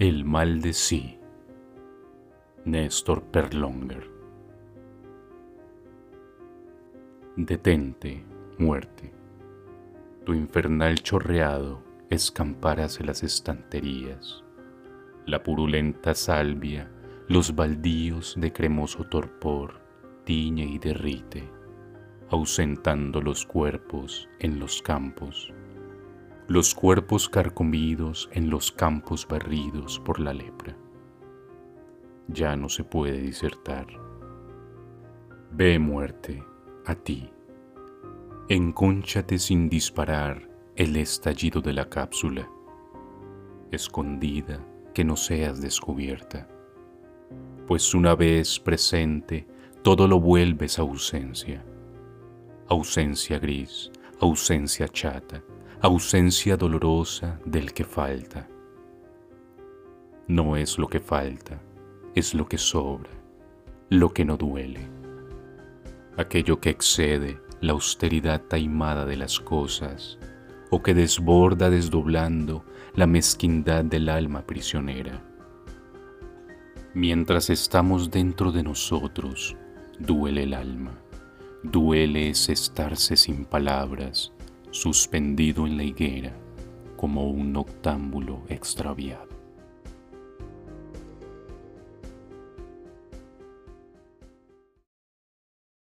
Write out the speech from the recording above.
El mal de sí. Néstor Perlonger. Detente, muerte. Tu infernal chorreado escampar hacia las estanterías. La purulenta salvia, los baldíos de cremoso torpor, tiñe y derrite, ausentando los cuerpos en los campos los cuerpos carcomidos en los campos barridos por la lepra. Ya no se puede disertar. Ve muerte, a ti. Encónchate sin disparar el estallido de la cápsula, escondida que no seas descubierta, pues una vez presente todo lo vuelves ausencia, ausencia gris, ausencia chata, ausencia dolorosa del que falta. No es lo que falta, es lo que sobra, lo que no duele, aquello que excede la austeridad taimada de las cosas o que desborda desdoblando la mezquindad del alma prisionera. Mientras estamos dentro de nosotros, duele el alma, duele ese estarse sin palabras, suspendido en la higuera como un noctámbulo extraviado.